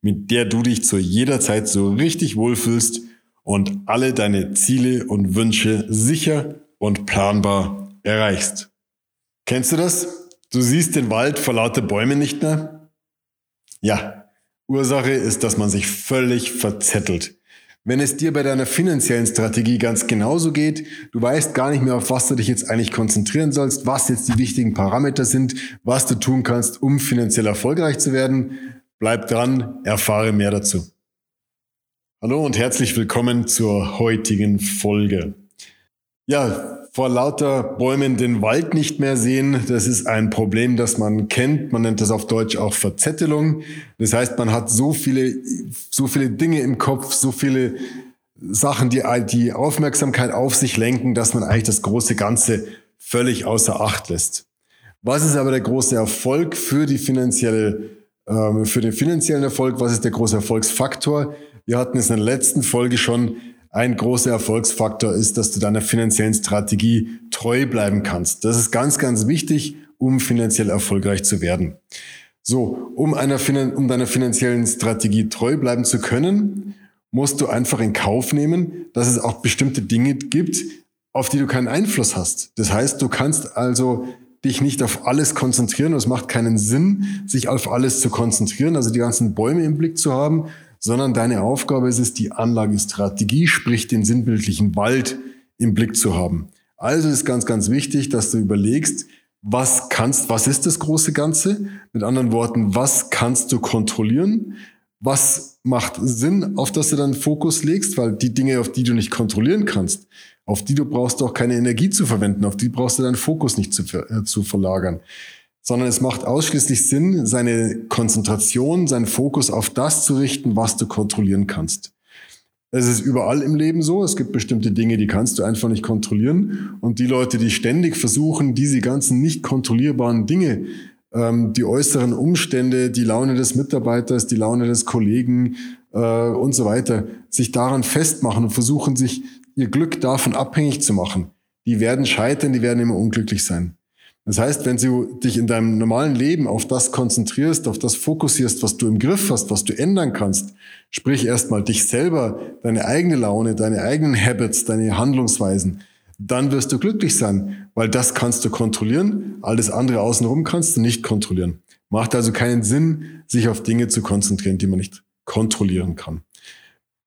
mit der du dich zu jeder Zeit so richtig wohlfühlst und alle deine Ziele und Wünsche sicher und planbar erreichst. Kennst du das? Du siehst den Wald vor lauter Bäumen nicht mehr? Ja, Ursache ist, dass man sich völlig verzettelt. Wenn es dir bei deiner finanziellen Strategie ganz genauso geht, du weißt gar nicht mehr, auf was du dich jetzt eigentlich konzentrieren sollst, was jetzt die wichtigen Parameter sind, was du tun kannst, um finanziell erfolgreich zu werden, Bleib dran, erfahre mehr dazu. Hallo und herzlich willkommen zur heutigen Folge. Ja, vor lauter Bäumen den Wald nicht mehr sehen, das ist ein Problem, das man kennt. Man nennt das auf Deutsch auch Verzettelung. Das heißt, man hat so viele, so viele Dinge im Kopf, so viele Sachen, die die Aufmerksamkeit auf sich lenken, dass man eigentlich das große Ganze völlig außer Acht lässt. Was ist aber der große Erfolg für die finanzielle ähm, für den finanziellen Erfolg, was ist der große Erfolgsfaktor? Wir hatten es in der letzten Folge schon. Ein großer Erfolgsfaktor ist, dass du deiner finanziellen Strategie treu bleiben kannst. Das ist ganz, ganz wichtig, um finanziell erfolgreich zu werden. So, um, einer, um deiner finanziellen Strategie treu bleiben zu können, musst du einfach in Kauf nehmen, dass es auch bestimmte Dinge gibt, auf die du keinen Einfluss hast. Das heißt, du kannst also dich nicht auf alles konzentrieren. Es macht keinen Sinn, sich auf alles zu konzentrieren, also die ganzen Bäume im Blick zu haben, sondern deine Aufgabe ist es, die Anlagestrategie, sprich den sinnbildlichen Wald im Blick zu haben. Also ist ganz, ganz wichtig, dass du überlegst, was kannst, was ist das große Ganze? Mit anderen Worten, was kannst du kontrollieren? Was macht Sinn, auf das du dann Fokus legst? Weil die Dinge, auf die du nicht kontrollieren kannst, auf die du brauchst auch keine Energie zu verwenden, auf die brauchst du deinen Fokus nicht zu, äh, zu verlagern. Sondern es macht ausschließlich Sinn, seine Konzentration, seinen Fokus auf das zu richten, was du kontrollieren kannst. Es ist überall im Leben so. Es gibt bestimmte Dinge, die kannst du einfach nicht kontrollieren. Und die Leute, die ständig versuchen, diese ganzen nicht kontrollierbaren Dinge, ähm, die äußeren Umstände, die Laune des Mitarbeiters, die Laune des Kollegen äh, und so weiter, sich daran festmachen und versuchen, sich ihr Glück davon abhängig zu machen, die werden scheitern, die werden immer unglücklich sein. Das heißt, wenn du dich in deinem normalen Leben auf das konzentrierst, auf das fokussierst, was du im Griff hast, was du ändern kannst, sprich erstmal dich selber, deine eigene Laune, deine eigenen Habits, deine Handlungsweisen, dann wirst du glücklich sein, weil das kannst du kontrollieren, alles andere außenrum kannst du nicht kontrollieren. Macht also keinen Sinn, sich auf Dinge zu konzentrieren, die man nicht kontrollieren kann.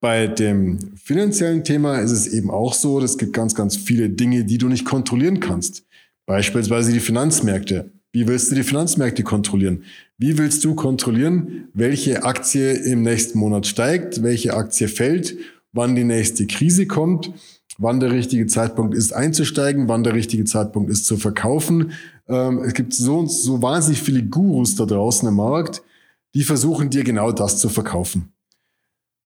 Bei dem finanziellen Thema ist es eben auch so, es gibt ganz, ganz viele Dinge, die du nicht kontrollieren kannst. Beispielsweise die Finanzmärkte. Wie willst du die Finanzmärkte kontrollieren? Wie willst du kontrollieren, welche Aktie im nächsten Monat steigt, welche Aktie fällt, wann die nächste Krise kommt, wann der richtige Zeitpunkt ist einzusteigen, wann der richtige Zeitpunkt ist zu verkaufen? Ähm, es gibt so, so wahnsinnig viele Gurus da draußen im Markt, die versuchen dir genau das zu verkaufen.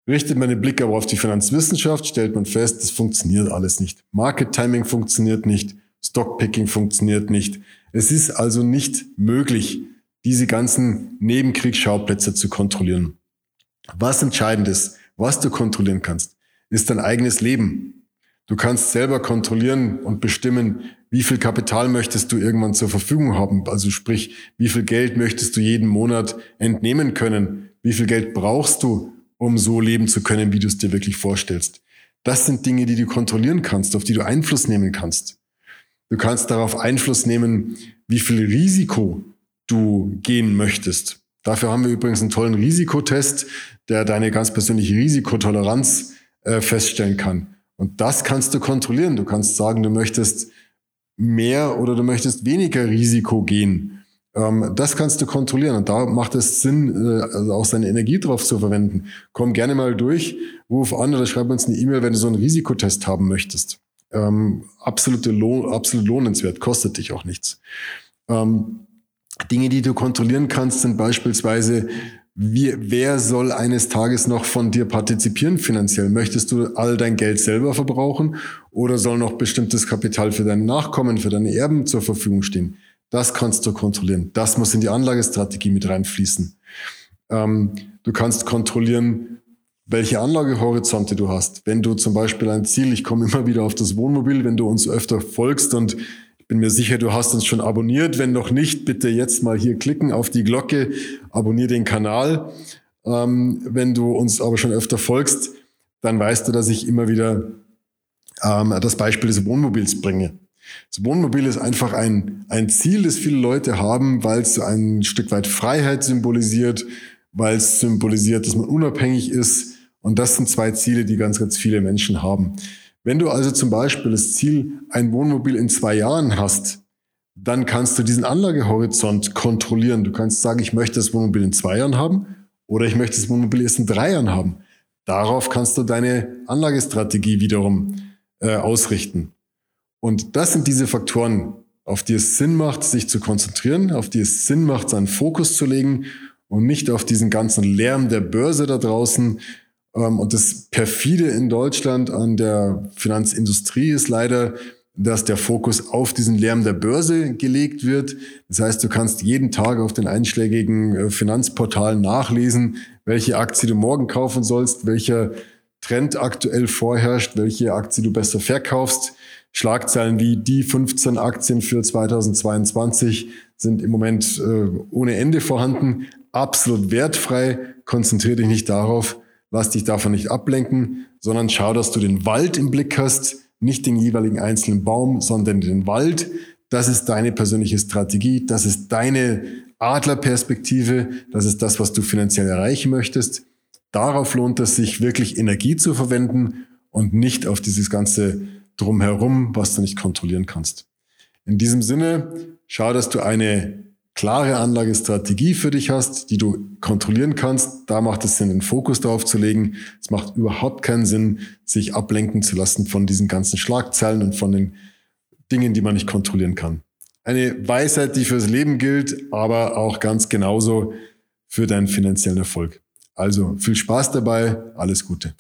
Richtet man den Blick aber auf die Finanzwissenschaft, stellt man fest, das funktioniert alles nicht. Market Timing funktioniert nicht, Stockpicking funktioniert nicht. Es ist also nicht möglich, diese ganzen Nebenkriegsschauplätze zu kontrollieren. Was entscheidend ist, was du kontrollieren kannst, ist dein eigenes Leben. Du kannst selber kontrollieren und bestimmen, wie viel Kapital möchtest du irgendwann zur Verfügung haben. Also sprich, wie viel Geld möchtest du jeden Monat entnehmen können? Wie viel Geld brauchst du, um so leben zu können, wie du es dir wirklich vorstellst. Das sind Dinge, die du kontrollieren kannst, auf die du Einfluss nehmen kannst. Du kannst darauf Einfluss nehmen, wie viel Risiko du gehen möchtest. Dafür haben wir übrigens einen tollen Risikotest, der deine ganz persönliche Risikotoleranz äh, feststellen kann. Und das kannst du kontrollieren. Du kannst sagen, du möchtest mehr oder du möchtest weniger Risiko gehen. Ähm, das kannst du kontrollieren und da macht es Sinn, äh, also auch seine Energie drauf zu verwenden. Komm gerne mal durch, ruf an oder schreib uns eine E-Mail, wenn du so einen Risikotest haben möchtest. Ähm, absolute Lohn, absolut lohnenswert, kostet dich auch nichts. Ähm, Dinge, die du kontrollieren kannst, sind beispielsweise, wie, wer soll eines Tages noch von dir partizipieren finanziell? Möchtest du all dein Geld selber verbrauchen oder soll noch bestimmtes Kapital für deine Nachkommen, für deine Erben zur Verfügung stehen? Das kannst du kontrollieren. Das muss in die Anlagestrategie mit reinfließen. Ähm, du kannst kontrollieren, welche Anlagehorizonte du hast. Wenn du zum Beispiel ein Ziel, ich komme immer wieder auf das Wohnmobil, wenn du uns öfter folgst und bin mir sicher, du hast uns schon abonniert. Wenn noch nicht, bitte jetzt mal hier klicken auf die Glocke, abonniere den Kanal. Ähm, wenn du uns aber schon öfter folgst, dann weißt du, dass ich immer wieder ähm, das Beispiel des Wohnmobils bringe. Das Wohnmobil ist einfach ein, ein Ziel, das viele Leute haben, weil es ein Stück weit Freiheit symbolisiert, weil es symbolisiert, dass man unabhängig ist. Und das sind zwei Ziele, die ganz, ganz viele Menschen haben. Wenn du also zum Beispiel das Ziel, ein Wohnmobil in zwei Jahren hast, dann kannst du diesen Anlagehorizont kontrollieren. Du kannst sagen, ich möchte das Wohnmobil in zwei Jahren haben oder ich möchte das Wohnmobil erst in drei Jahren haben. Darauf kannst du deine Anlagestrategie wiederum äh, ausrichten. Und das sind diese Faktoren, auf die es Sinn macht, sich zu konzentrieren, auf die es Sinn macht, seinen Fokus zu legen und nicht auf diesen ganzen Lärm der Börse da draußen, und das perfide in Deutschland an der Finanzindustrie ist leider, dass der Fokus auf diesen Lärm der Börse gelegt wird. Das heißt, du kannst jeden Tag auf den einschlägigen äh, Finanzportalen nachlesen, welche Aktie du morgen kaufen sollst, welcher Trend aktuell vorherrscht, welche Aktie du besser verkaufst. Schlagzeilen wie die 15 Aktien für 2022 sind im Moment äh, ohne Ende vorhanden. Absolut wertfrei. Konzentriere dich nicht darauf, lass dich davon nicht ablenken, sondern schau, dass du den Wald im Blick hast, nicht den jeweiligen einzelnen Baum, sondern den Wald. Das ist deine persönliche Strategie, das ist deine Adlerperspektive, das ist das, was du finanziell erreichen möchtest. Darauf lohnt es sich wirklich Energie zu verwenden und nicht auf dieses ganze Drumherum, was du nicht kontrollieren kannst. In diesem Sinne, schau, dass du eine klare Anlagestrategie für dich hast, die du kontrollieren kannst, da macht es Sinn, den Fokus darauf zu legen. Es macht überhaupt keinen Sinn, sich ablenken zu lassen von diesen ganzen Schlagzeilen und von den Dingen, die man nicht kontrollieren kann. Eine Weisheit, die fürs Leben gilt, aber auch ganz genauso für deinen finanziellen Erfolg. Also viel Spaß dabei, alles Gute.